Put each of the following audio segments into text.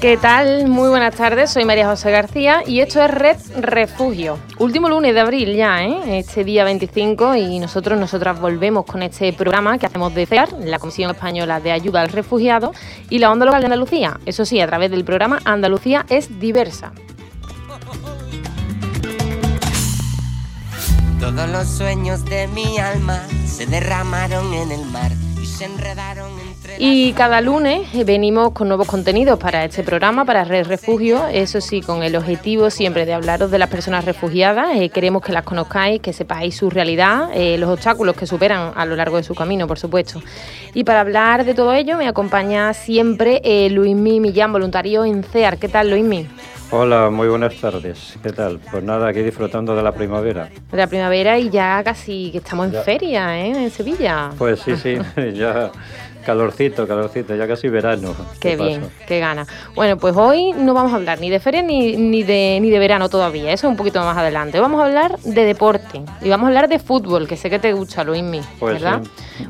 ¿Qué tal? Muy buenas tardes, soy María José García y esto es Red Refugio. Último lunes de abril ya, ¿eh? este día 25 y nosotros, nosotras volvemos con este programa que hacemos de CEAR, la Comisión Española de Ayuda al Refugiado y la Onda Local de Andalucía. Eso sí, a través del programa Andalucía es diversa. Todos los sueños de mi alma se derramaron en el mar y se enredaron entre Y cada lunes venimos con nuevos contenidos para este programa, para Red Refugio, eso sí, con el objetivo siempre de hablaros de las personas refugiadas. Eh, queremos que las conozcáis, que sepáis su realidad, eh, los obstáculos que superan a lo largo de su camino, por supuesto. Y para hablar de todo ello me acompaña siempre eh, Luismi Millán, voluntario en CEAR. ¿Qué tal, Luismi? Hola, muy buenas tardes. ¿Qué tal? Pues nada, aquí disfrutando de la primavera. De la primavera y ya casi que estamos en feria, ¿eh? En Sevilla. Pues sí, sí, ya Calorcito, calorcito, ya casi verano. Qué bien, qué gana. Bueno, pues hoy no vamos a hablar ni de feria ni, ni, de, ni de verano todavía, eso un poquito más adelante. Vamos a hablar de deporte y vamos a hablar de fútbol, que sé que te gusta, Luismi, pues ¿verdad?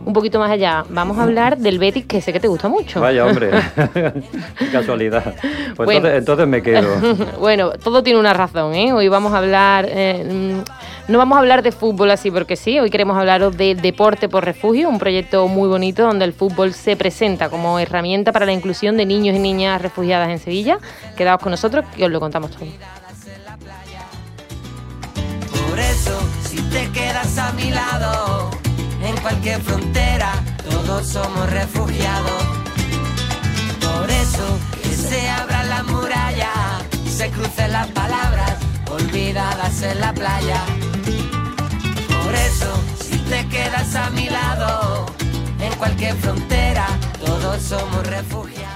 Un poquito más allá, vamos a hablar del Betis, que sé que te gusta mucho. Vaya, hombre, casualidad. Pues entonces, me quedo. bueno, todo tiene una razón, ¿eh? Hoy vamos a hablar... Eh, no vamos a hablar de fútbol así porque sí, hoy queremos hablaros de Deporte por Refugio, un proyecto muy bonito donde el fútbol se presenta como herramienta para la inclusión de niños y niñas refugiadas en Sevilla. Quedaos con nosotros que os lo contamos todo. Por eso, si te quedas a mi lado, en cualquier frontera, todos somos refugiados. Por eso, que se y se crucen las palabras olvidadas en la playa. Quedas a mi lado, en cualquier frontera, todos somos refugiados.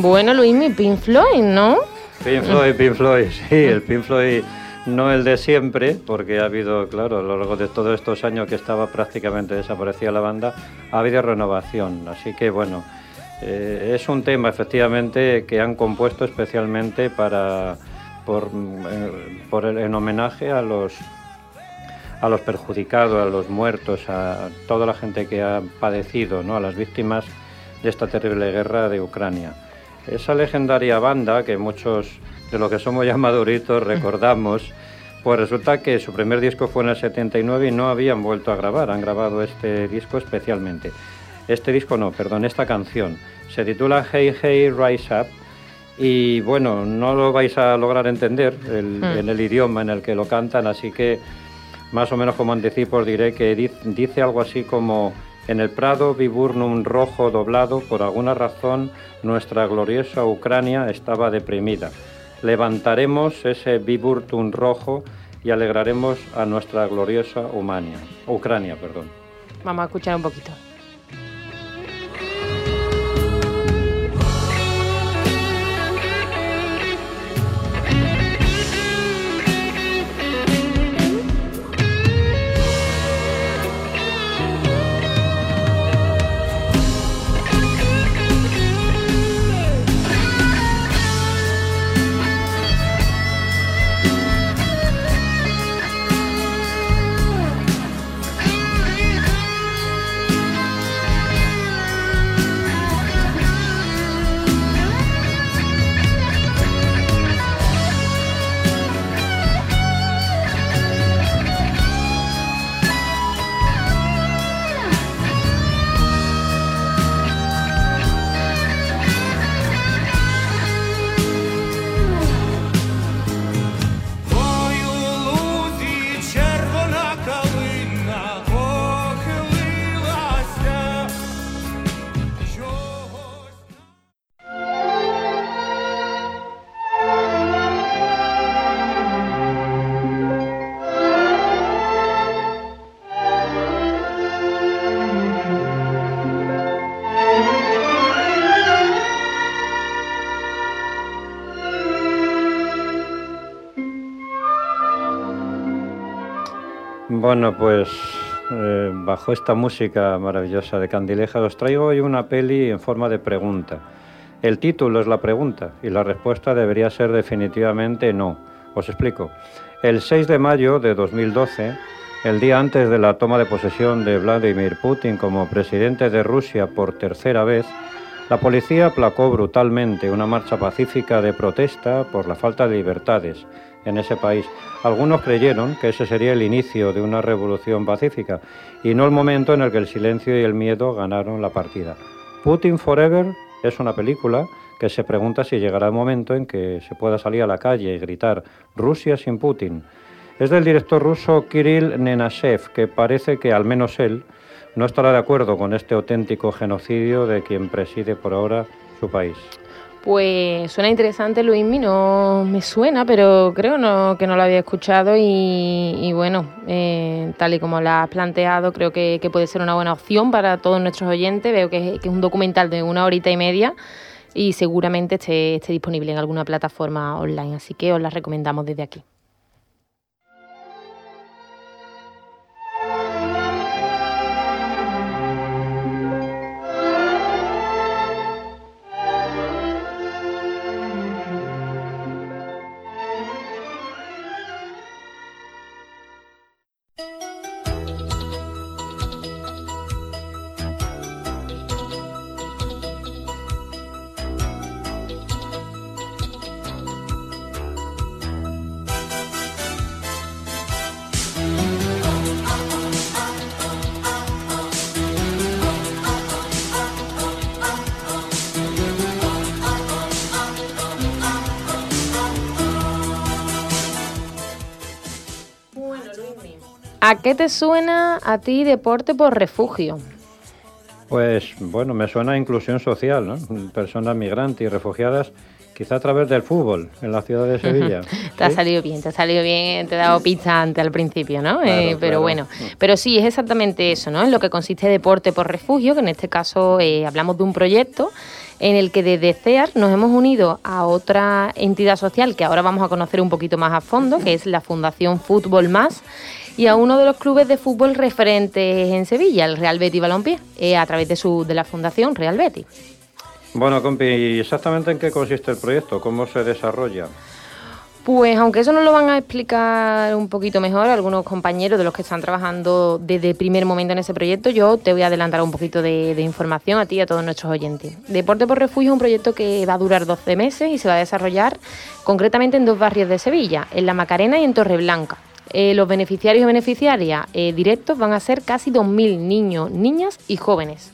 Bueno, Luis, mi Pink Floyd, ¿no? Pink Floyd, Pink Floyd, sí, el Pink Floyd no el de siempre, porque ha habido, claro, a lo largo de todos estos años que estaba prácticamente desaparecida la banda, ha habido renovación. Así que bueno, eh, es un tema efectivamente que han compuesto especialmente para, por, eh, en homenaje a los a los perjudicados, a los muertos, a toda la gente que ha padecido, ¿no? a las víctimas de esta terrible guerra de Ucrania. Esa legendaria banda que muchos de lo que somos ya maduritos recordamos, pues resulta que su primer disco fue en el 79 y no habían vuelto a grabar, han grabado este disco especialmente. Este disco no, perdón, esta canción. Se titula Hey Hey Rise Up y bueno, no lo vais a lograr entender en el idioma en el que lo cantan, así que más o menos como anticipo diré que dice algo así como en el Prado viburnum rojo doblado, por alguna razón nuestra gloriosa Ucrania estaba deprimida levantaremos ese Viburtum rojo y alegraremos a nuestra gloriosa Ucrania. Perdón. Vamos a escuchar un poquito. Bueno, pues eh, bajo esta música maravillosa de Candileja os traigo hoy una peli en forma de pregunta. El título es la pregunta y la respuesta debería ser definitivamente no. Os explico. El 6 de mayo de 2012, el día antes de la toma de posesión de Vladimir Putin como presidente de Rusia por tercera vez, la policía aplacó brutalmente una marcha pacífica de protesta por la falta de libertades en ese país. Algunos creyeron que ese sería el inicio de una revolución pacífica y no el momento en el que el silencio y el miedo ganaron la partida. Putin Forever es una película que se pregunta si llegará el momento en que se pueda salir a la calle y gritar Rusia sin Putin. Es del director ruso Kirill Nenashev, que parece que al menos él no estará de acuerdo con este auténtico genocidio de quien preside por ahora su país. Pues suena interesante, Luismi, no me suena, pero creo no, que no lo había escuchado y, bueno, eh, tal y como lo has planteado, creo que, puede ser una buena opción para todos nuestros oyentes. Veo que, es un documental de una horita y media y seguramente esté, esté disponible en alguna plataforma online, así que os la recomendamos desde aquí. ¿A qué te suena a ti deporte por refugio? Pues bueno, me suena a inclusión social, ¿no? Personas migrantes y refugiadas, quizá a través del fútbol en la ciudad de Sevilla. te ha salido bien, te ha salido bien, te he dado pizza antes al principio, ¿no? Eh, pero bueno, pero sí, es exactamente eso, ¿no? En lo que consiste deporte por refugio, que en este caso eh, hablamos de un proyecto en el que desde CEAR nos hemos unido a otra entidad social que ahora vamos a conocer un poquito más a fondo, que es la Fundación Fútbol Más y a uno de los clubes de fútbol referentes en Sevilla, el Real Betis Balompié, eh, a través de, su, de la Fundación Real Betis. Bueno, compi, ¿y exactamente en qué consiste el proyecto? ¿Cómo se desarrolla? Pues aunque eso nos lo van a explicar un poquito mejor algunos compañeros de los que están trabajando desde el primer momento en ese proyecto, yo te voy a adelantar un poquito de, de, información a ti y a todos nuestros oyentes. Deporte por Refugio es un proyecto que va a durar 12 meses y se va a desarrollar concretamente en dos barrios de Sevilla, en La Macarena y en Torreblanca. Eh, los beneficiarios y beneficiarias eh, directos van a ser casi 2.000 niños, niñas y jóvenes.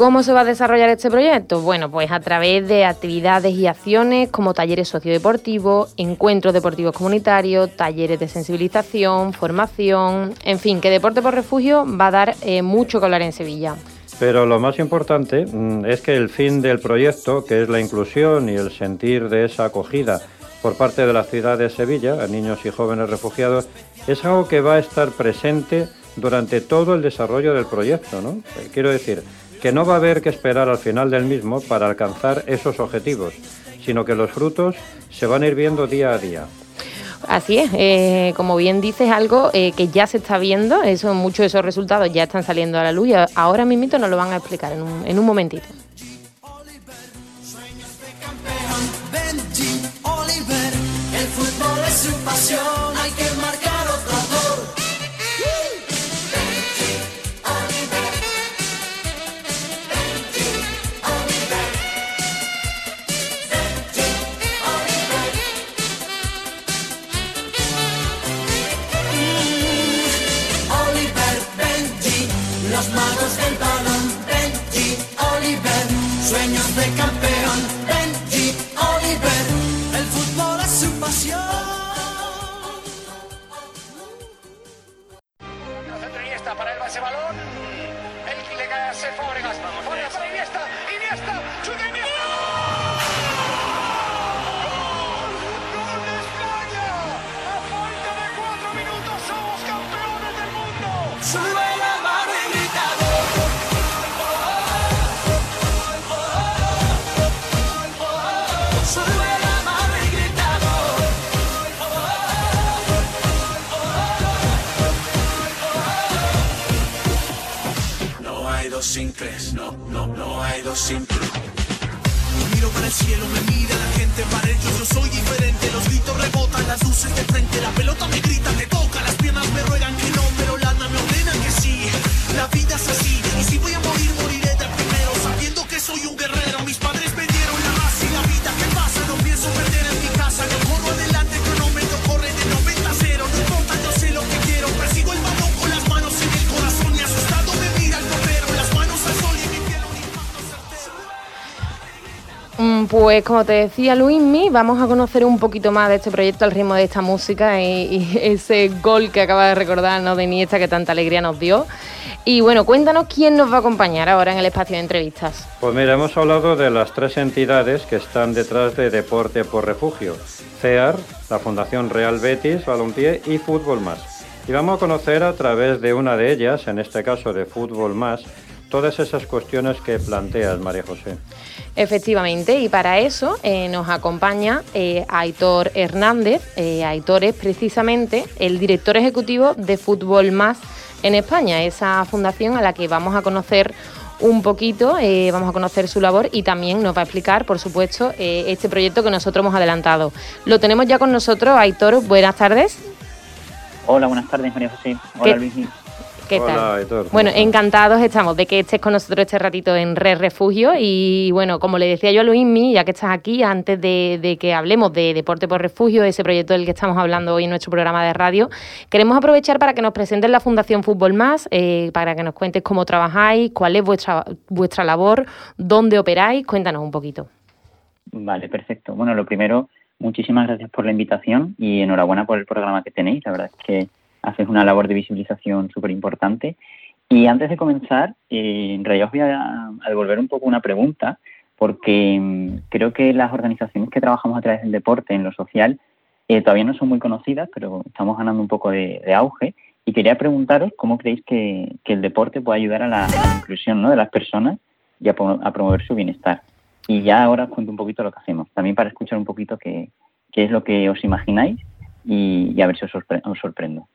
¿Cómo se va a desarrollar este proyecto? Bueno, pues a través de actividades y acciones como talleres sociodeportivos, encuentros deportivos comunitarios, talleres de sensibilización, formación, en fin, que Deporte por Refugio va a dar eh, mucho que hablar en Sevilla. Pero lo más importante mm, es que el fin del proyecto, que es la inclusión y el sentir de esa acogida por parte de la ciudad de Sevilla a niños y jóvenes refugiados, es algo que va a estar presente durante todo el desarrollo del proyecto. ¿no? Eh, quiero decir, que no va a haber que esperar al final del mismo para alcanzar esos objetivos, sino que los frutos se van a ir viendo día a día. Así es, eh, como bien dices, algo eh, que ya se está viendo, eso, muchos de esos resultados ya están saliendo a la luz y ahora mismo nos lo van a explicar en un, en un momentito. Simples, no, no, no hay dos simples. Miro para el cielo, me mira la gente, para ellos yo soy diferente. Los gritos rebotan, las luces de frente, la pelota me grita, me toca, las piernas me ruegan Pues como te decía Luismi, vamos a conocer un poquito más de este proyecto al ritmo de esta música y, ese gol que acaba de recordar ¿no? de Iniesta que tanta alegría nos dio. Y bueno, cuéntanos quién nos va a acompañar ahora en el espacio de entrevistas. Pues mira, hemos hablado de las tres entidades que están detrás de Deporte por Refugio. CEAR, la Fundación Real Betis, Balompié y Fútbol Más. Y vamos a conocer a través de una de ellas, en este caso de Fútbol Más, todas esas cuestiones que planteas, María José. Efectivamente, y para eso eh, nos acompaña eh, Aitor Hernández. Eh, Aitor es precisamente el director ejecutivo de Fútbol Más en España, esa fundación a la que vamos a conocer un poquito, eh, vamos a conocer su labor y también nos va a explicar, por supuesto, eh, este proyecto que nosotros hemos adelantado. Lo tenemos ya con nosotros, Aitor, buenas tardes. Hola, buenas tardes, María José. ¿Qué- Hola, Luis. ¿Qué Hola, tal? Aitor, ¿cómo bueno, estás? encantados estamos de que estés con nosotros este ratito en Red Refugio y bueno, como le decía yo a Luismi, ya que estás aquí, antes de, de que hablemos de Deporte por Refugio, ese proyecto del que estamos hablando hoy en nuestro programa de radio, queremos aprovechar para que nos presentes la Fundación Fútbol Más, eh, para que nos cuentes cómo trabajáis, cuál es vuestra, vuestra labor, dónde operáis, cuéntanos un poquito. Vale, perfecto. Bueno, lo primero, muchísimas gracias por la invitación y enhorabuena por el programa que tenéis. La verdad es que hacéis una labor de visibilización súper importante. Y antes de comenzar, eh, en realidad os voy a, devolver un poco una pregunta, porque mm, creo que las organizaciones que trabajamos a través del deporte en lo social eh, todavía no son muy conocidas, pero estamos ganando un poco de, auge. Y quería preguntaros cómo creéis que, el deporte puede ayudar a la, inclusión de las personas y a, pro- a promover su bienestar. Y ya ahora os cuento un poquito lo que hacemos, también para escuchar un poquito qué, qué es lo que os imagináis y, y a ver si os, sorpre- os sorprendo.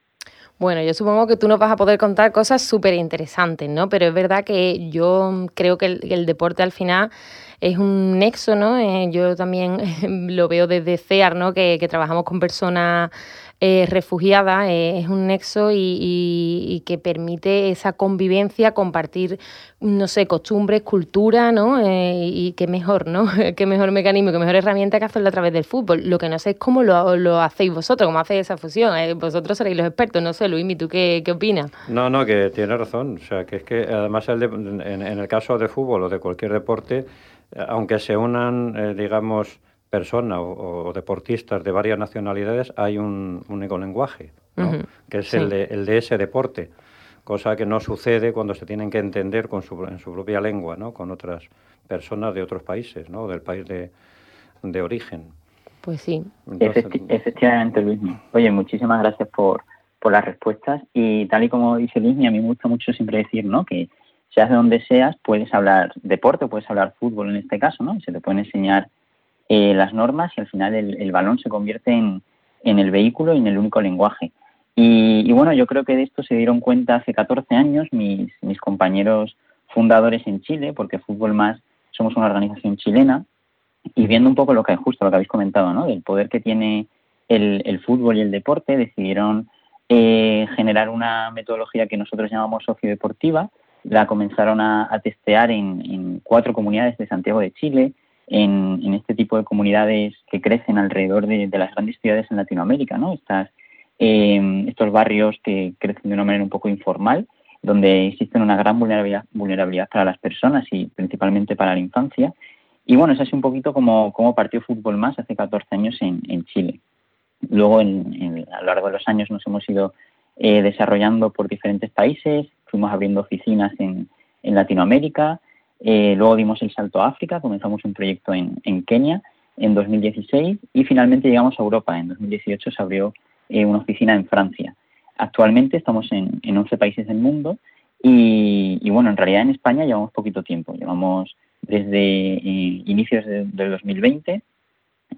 Bueno, yo supongo que tú nos vas a poder contar cosas súper interesantes, ¿no? Pero es verdad que yo creo que el, deporte al final es un nexo, ¿no? Eh, yo también lo veo desde CEAR, ¿no? Que trabajamos con personas eh, eh, es un nexo y, que permite esa convivencia, compartir, no sé, costumbres, cultura, ¿no? Eh, y qué mejor, ¿no? qué mejor mecanismo, qué mejor herramienta que hacerlo a través del fútbol. Lo que no sé es cómo lo, hacéis vosotros, cómo hacéis esa fusión. Eh, vosotros seréis los expertos, no sé, Luis, ¿tú qué, qué opinas? No, no, que tiene razón. O sea, que es que además el de- en, el caso de fútbol o de cualquier deporte, aunque se unan, digamos, personas o, o deportistas de varias nacionalidades, hay un único lenguaje, ¿no? Que es sí. el, de, el de ese deporte, cosa que no sucede cuando se tienen que entender con su, en su propia lengua, ¿no? con otras personas de otros países, ¿no? del país de, de origen. Pues sí. Entonces, Efecti- efectivamente, Luis. Oye, muchísimas gracias por, por las respuestas. Y tal y como dice Luis, a mí me gusta mucho siempre decir, ¿no? Que seas de donde seas, puedes hablar deporte, puedes hablar fútbol en este caso, ¿no? Y se te pueden enseñar eh, las normas y al final el, el balón se convierte en, en el vehículo y en el único lenguaje. Y, y bueno, yo creo que de esto se dieron cuenta hace 14 años mis, mis compañeros fundadores en Chile, porque Fútbol Más somos una organización chilena, y viendo un poco lo que justo lo que habéis comentado, ¿no? Del poder que tiene el, el fútbol y el deporte, decidieron eh, generar una metodología que nosotros llamamos sociodeportiva. La comenzaron a, a testear en, en cuatro comunidades de Santiago de Chile, en, este tipo de comunidades que crecen alrededor de, las grandes ciudades en Latinoamérica, ¿no? Estas, eh, estos barrios que crecen de una manera un poco informal, donde existe una gran vulnerabilidad, vulnerabilidad para las personas y principalmente para la infancia. Y bueno, es así un poquito como, como partió Fútbol Más hace 14 años en, en Chile. Luego, en, en- a lo largo de los años, nos hemos ido eh, desarrollando por diferentes países, fuimos abriendo oficinas en, en Latinoamérica, eh, luego dimos el salto a África, comenzamos un proyecto en, en Kenia en 2016 y finalmente llegamos a Europa. En 2018 se abrió eh, una oficina en Francia. Actualmente estamos en, en 11 países del mundo y, y, bueno, en realidad en España llevamos poquito tiempo, llevamos desde eh, inicios de- del 2020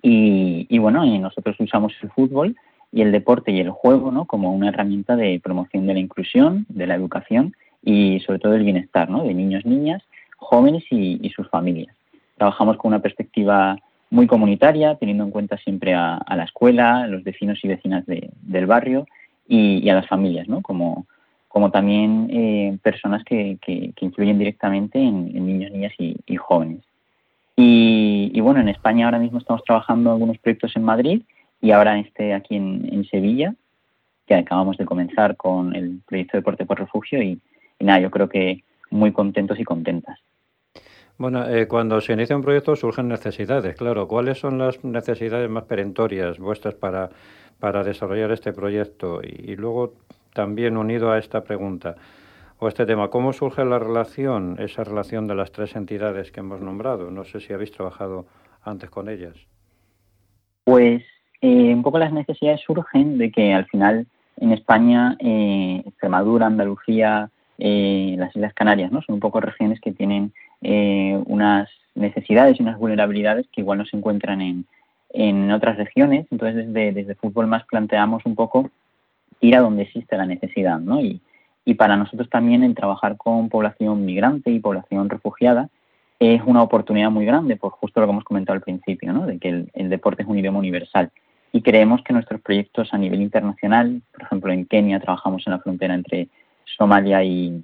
Y, bueno, nosotros usamos el fútbol y el deporte y el juego como una herramienta de promoción de la inclusión, de la educación y sobre todo del bienestar ¿no? de niños, niñas, jóvenes y, sus familias. Trabajamos con una perspectiva muy comunitaria, teniendo en cuenta siempre a, la escuela, a los vecinos y vecinas del barrio y, a las familias, ¿no? como, como también eh, personas que, que, influyen directamente en, niños, niñas y, jóvenes. Y, bueno, en España ahora mismo estamos trabajando algunos proyectos en Madrid y ahora este aquí en, Sevilla, que acabamos de comenzar con el proyecto Deporte por Refugio y, nada, yo creo que muy contentos y contentas. Bueno, eh, cuando se inicia un proyecto surgen necesidades, claro. ¿Cuáles son las necesidades más perentorias vuestras para, para desarrollar este proyecto? Y, luego también unido a esta pregunta o este tema, ¿cómo surge la relación, esa relación de las tres entidades que hemos nombrado? No sé si habéis trabajado antes con ellas. Pues eh, un poco las necesidades surgen de que al final en España, eh, Extremadura, Andalucía, eh, las Islas Canarias, ¿no? Son un poco regiones que tienen eh, unas necesidades y unas vulnerabilidades que igual no se encuentran en, en otras regiones. Entonces, desde, desde Fútbol Más planteamos un poco ir a donde existe la necesidad, ¿no? Y, y para nosotros también el trabajar con población migrante y población refugiada es una oportunidad muy grande, por justo lo que hemos comentado al principio, ¿no? de que el, el, deporte es un idioma universal. Y creemos que nuestros proyectos a nivel internacional, por ejemplo en Kenia trabajamos en la frontera entre Somalia y,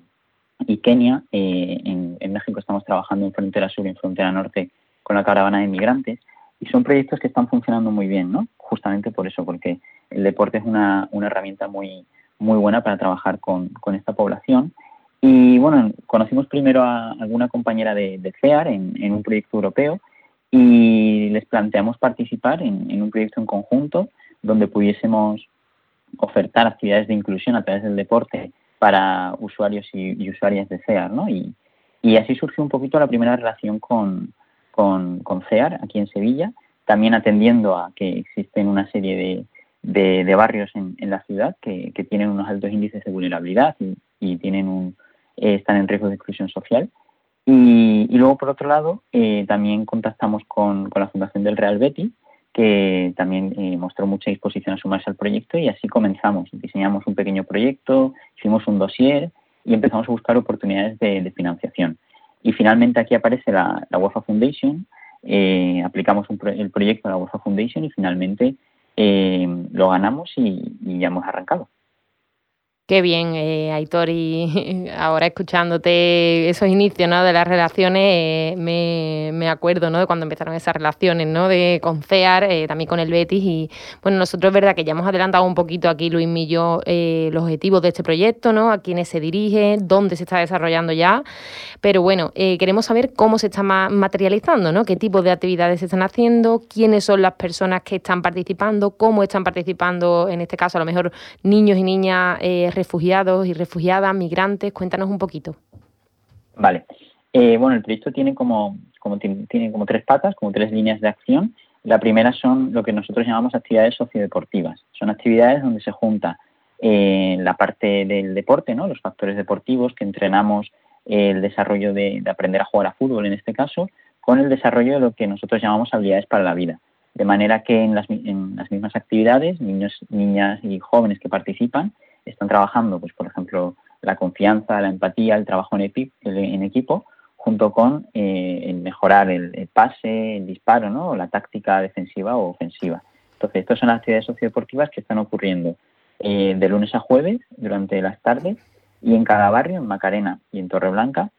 y Kenia. Eh, en, México estamos trabajando en frontera sur y en frontera norte con la caravana de migrantes. Y son proyectos que están funcionando muy bien, ¿no? Justamente por eso, porque el deporte es una, una herramienta muy, muy buena para trabajar con, con, esta población. Y bueno, conocimos primero a alguna compañera de, de CEAR en, en, un proyecto europeo y les planteamos participar en, en, un proyecto en conjunto donde pudiésemos ofertar actividades de inclusión a través del deporte para usuarios y, usuarias de CEAR, ¿no? Y, así surgió un poquito la primera relación con, con, CEAR aquí en Sevilla, también atendiendo a que existen una serie de, de, barrios en, en, la ciudad que, que, tienen unos altos índices de vulnerabilidad y, tienen un, eh, están en riesgo de exclusión social. Y, luego, por otro lado, eh, también contactamos con, con, la Fundación del Real Betis, que también eh, mostró mucha disposición a sumarse al proyecto y así comenzamos. Diseñamos un pequeño proyecto, hicimos un dossier y empezamos a buscar oportunidades de, financiación. Y finalmente aquí aparece la, la UEFA Foundation, eh, aplicamos el proyecto a la UEFA Foundation y finalmente eh, lo ganamos y ya hemos arrancado. Qué bien, eh, Aitor, y ahora escuchándote esos inicios ¿no? de las relaciones, eh, me, me, acuerdo ¿no? de cuando empezaron esas relaciones ¿no? de con CEAR, eh, también con el Betis. Y bueno, nosotros es verdad que ya hemos adelantado un poquito aquí, Luis y yo, los objetivos de este proyecto, ¿no? a quiénes se dirige, dónde se está desarrollando ya. Pero bueno, queremos saber cómo se está materializando, ¿no? qué tipo de actividades se están haciendo, quiénes son las personas que están participando, cómo están participando, en este caso, a lo mejor niños y niñas refugiados y refugiadas, migrantes. Cuéntanos un poquito. Vale. Eh, bueno, el proyecto tiene como, como, tiene como tres patas, como tres líneas de acción. La primera son lo que nosotros llamamos actividades sociodeportivas. Son actividades donde se junta eh, la parte del deporte, ¿no? los factores deportivos que entrenamos, eh, el desarrollo de, aprender a jugar a fútbol en este caso, con el desarrollo de lo que nosotros llamamos habilidades para la vida. De manera que en las, en las mismas actividades, niños, niñas y jóvenes que participan están trabajando, pues por ejemplo, la confianza, la empatía, el trabajo en, en equipo, junto con eh, mejorar el, pase, el disparo, ¿no? la táctica defensiva o ofensiva. Entonces, estas son las actividades sociodeportivas que están ocurriendo eh, de lunes a jueves durante las tardes y en cada barrio, en Macarena y en Torreblanca,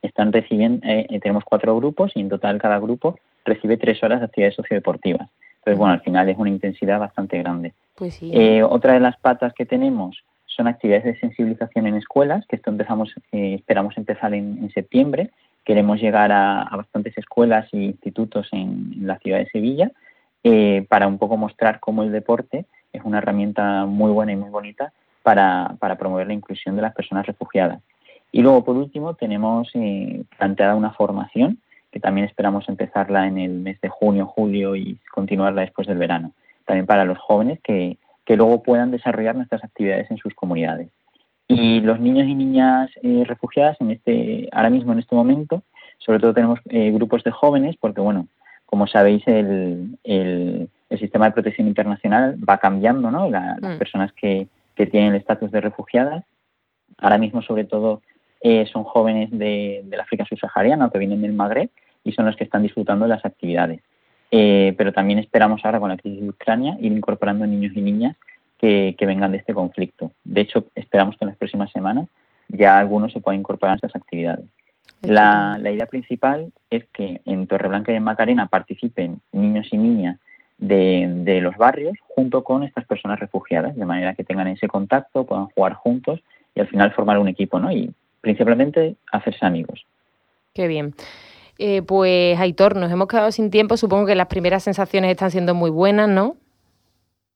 están recibiendo, eh, tenemos cuatro grupos y en total cada grupo recibe tres horas de actividades sociodeportivas. Entonces, bueno, al final es una intensidad bastante grande. Pues. Eh, otra de las patas que tenemos son actividades de sensibilización en escuelas, que esto empezamos, eh, esperamos empezar en, septiembre. Queremos llegar a, bastantes escuelas e institutos en, la ciudad de Sevilla eh, para un poco mostrar cómo el deporte es una herramienta muy buena y muy bonita para, para promover la inclusión de las personas refugiadas. Y luego, por último, tenemos planteada una formación que también esperamos empezarla en el mes de junio, julio y continuarla después del verano. También para los jóvenes que, que luego puedan desarrollar nuestras actividades en sus comunidades. Y los niños y niñas eh, refugiadas, en este, ahora mismo en este momento, sobre todo tenemos eh, grupos de jóvenes, porque bueno, como sabéis, el, el, sistema de protección internacional va cambiando, ¿no? las mm. personas que, que tienen el estatus de refugiadas, ahora mismo sobre todo eh, son jóvenes de, del África subsahariana que vienen del Magreb y son los que están disfrutando de las actividades. Eh, pero también esperamos ahora con la crisis de Ucrania ir incorporando niños y niñas que, que, vengan de este conflicto. De hecho, esperamos que en las próximas semanas ya algunos se puedan incorporar a estas actividades. La, idea principal es que en Torreblanca y en Macarena participen niños y niñas de, los barrios junto con estas personas refugiadas, de manera que tengan ese contacto, puedan jugar juntos y al final formar un equipo, ¿no? Y principalmente hacerse amigos. Qué bien. Eh, pues Aitor, nos hemos quedado sin tiempo, supongo que las primeras sensaciones están siendo muy buenas, ¿no?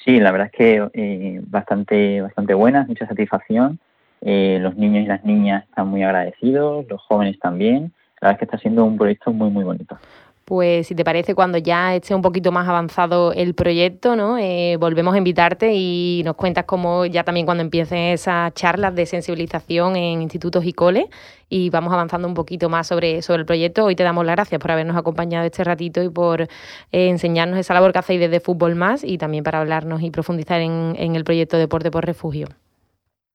Sí, la verdad es que eh, bastante, bastante buenas, mucha satisfacción eh, los niños y las niñas están muy agradecidos, los jóvenes también. La verdad es que está siendo un proyecto muy, muy bonito. Pues si te parece, cuando ya esté un poquito más avanzado el proyecto, ¿no? Eh, volvemos a invitarte y nos cuentas cómo ya también cuando empiecen esas charlas de sensibilización en institutos y coles y vamos avanzando un poquito más sobre, sobre el proyecto. Hoy te damos las gracias por habernos acompañado este ratito y por eh, enseñarnos esa labor que hacéis desde Fútbol Más y también para hablarnos y profundizar en, en el proyecto Deporte por Refugio.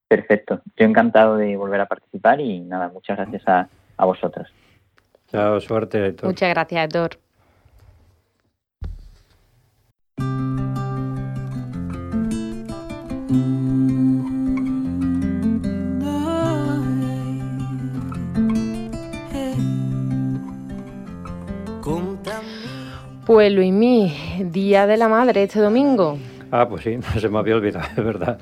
Perfecto. Yo encantado de volver a participar y nada, muchas gracias a, a vosotros. Chao, suerte, Héctor. Muchas gracias, Héctor. Pues Luismi, Día de la Madre este domingo. Ah, pues sí, se me había olvidado, es verdad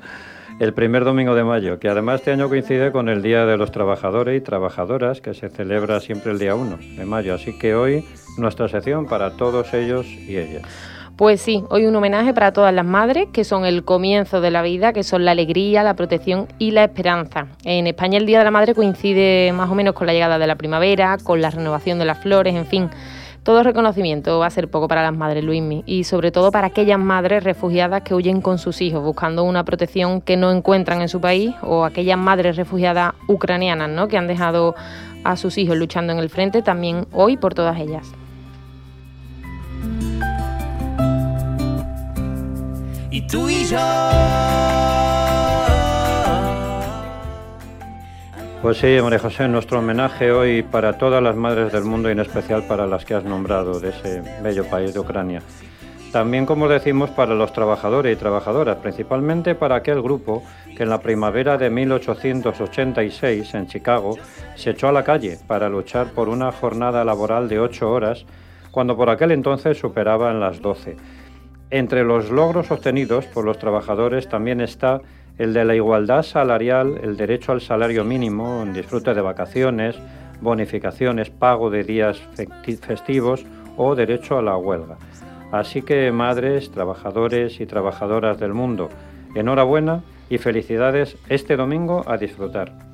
el primer domingo de mayo, que además este año coincide con el Día de los Trabajadores y Trabajadoras, que se celebra siempre el día 1 de mayo. Así que hoy nuestra sección para todos ellos y ellas. Pues sí, hoy un homenaje para todas las madres, que son el comienzo de la vida, que son la alegría, la protección y la esperanza. En España el Día de la Madre coincide más o menos con la llegada de la primavera, con la renovación de las flores, en fin. Todo reconocimiento va a ser poco para las madres, Luismi, y sobre todo para aquellas madres refugiadas que huyen con sus hijos buscando una protección que no encuentran en su país, o aquellas madres refugiadas ucranianas, ¿no? Que han dejado a sus hijos luchando en el frente, también hoy por todas ellas. Y tú y yo Pues sí, María José, nuestro homenaje hoy para todas las madres del mundo y en especial para las que has nombrado de ese bello país de Ucrania. También, como decimos, para los trabajadores y trabajadoras, principalmente para aquel grupo que en la primavera de 1886 en Chicago se echó a la calle para luchar por una jornada laboral de ocho horas, cuando por aquel entonces superaban las doce. Entre los logros obtenidos por los trabajadores también está el de la igualdad salarial, el derecho al salario mínimo, disfrute de vacaciones, bonificaciones, pago de días festivos o derecho a la huelga. Así que madres, trabajadores y trabajadoras del mundo, enhorabuena y felicidades este domingo a disfrutar.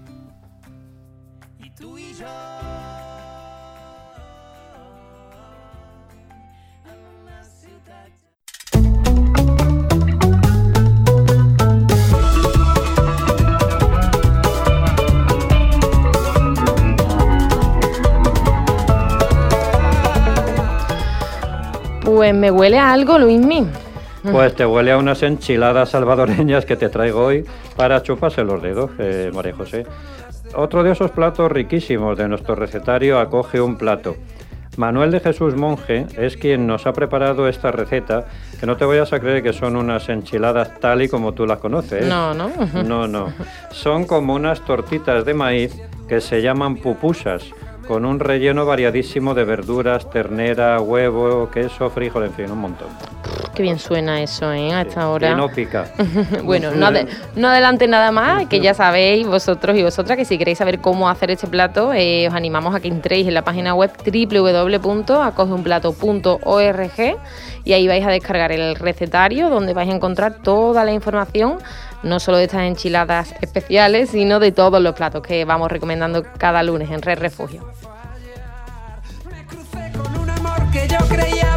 Pues me huele a algo, Luismi. Pues te huele a unas enchiladas salvadoreñas que te traigo hoy para chuparse los dedos, eh, María José. Otro de esos platos riquísimos de nuestro recetario acoge un plato. Manuel de Jesús Monje es quien nos ha preparado esta receta, que no te vayas a creer que son unas enchiladas tal y como tú las conoces. No, no. No, no. Son como unas tortitas de maíz que se llaman pupusas con un relleno variadísimo de verduras, ternera, huevo, queso, frijol, en fin, un montón. Qué bien suena eso, ¿eh? A esta hora. no pica. bueno, no, no, adelante nada más, que ya sabéis vosotros y vosotras que si queréis saber cómo hacer este plato, eh, os animamos a que entréis en la página web www.acogeunplato.org y ahí vais a descargar el recetario donde vais a encontrar toda la información no solo de estas enchiladas especiales, sino de todos los platos que vamos recomendando cada lunes en Red Refugio. que yo creía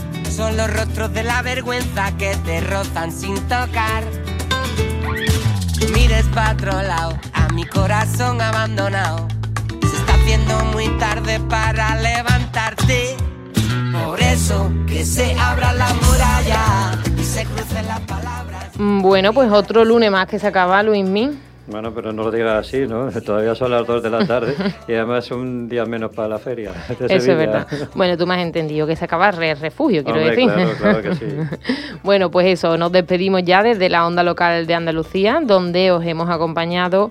son los rostros de la vergüenza que te rozan sin tocar. Mires para otro lado, a mi corazón abandonado. Se está haciendo muy tarde para levantarte. Por eso que se abra la muralla y se crucen las palabras. Bueno, pues otro lunes más que se acaba, Luis Min. Bueno, pero no lo digas así, ¿no? Todavía son las 2 de la tarde y además un día menos para la feria. Eso es verdad. Bueno, tú me has entendido que se acaba el refugio, quiero decir. Claro, claro que sí. bueno, pues eso, nos despedimos ya desde la onda local de Andalucía, donde os hemos acompañado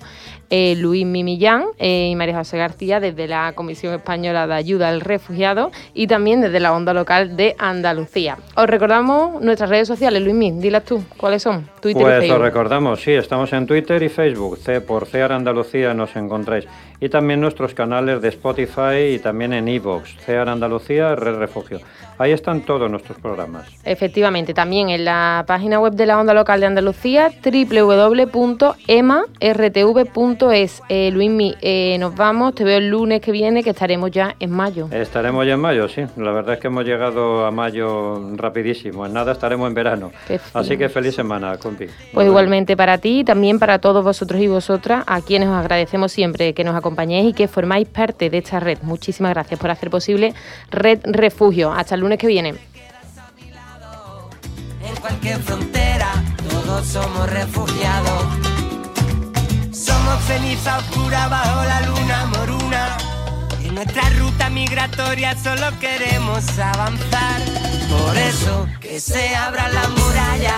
eh, Luis Mimillán eh, y María José García desde la Comisión Española de Ayuda al Refugiado y también desde la onda local de Andalucía. Os recordamos nuestras redes sociales, Luis Mim, dilas tú, ¿cuáles son? Twitter pues os recordamos, sí, estamos en Twitter y Facebook, C por CEAR Andalucía nos encontráis y también nuestros canales de Spotify y también en iVoox, CEAR Andalucía, Red Refugio. Ahí están todos nuestros programas. Efectivamente, también en la página web de la Onda Local de Andalucía, www.emartv.es. Eh, Luismi, eh, nos vamos, te veo el lunes que viene, que estaremos ya en mayo. Estaremos ya en mayo, sí. La verdad es que hemos llegado a mayo rapidísimo. En nada estaremos en verano. Así que feliz semana, Pues igualmente para ti y también para todos vosotros y vosotras, a quienes os agradecemos siempre que nos acompañéis y que formáis parte de esta red. Muchísimas gracias por hacer posible Red Refugio. Hasta el lunes que viene. En cualquier frontera, todos somos refugiados. Somos ceniza oscura bajo la luna moruna. En nuestra ruta migratoria solo queremos avanzar. Por eso que se abra la muralla,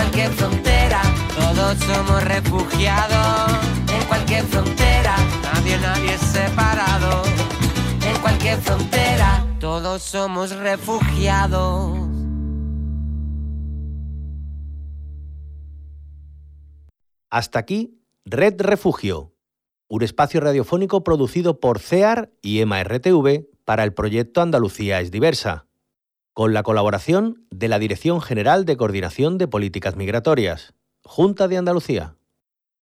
Cualquier frontera, todos somos refugiados. En cualquier frontera, nadie, nadie es separado. En cualquier frontera, todos somos refugiados. Hasta aquí, Red Refugio, un espacio radiofónico producido por CEAR y EMA-RTV para el proyecto Andalucía es diversa, con la colaboración de la Dirección General de Coordinación de Políticas Migratorias, Junta de Andalucía.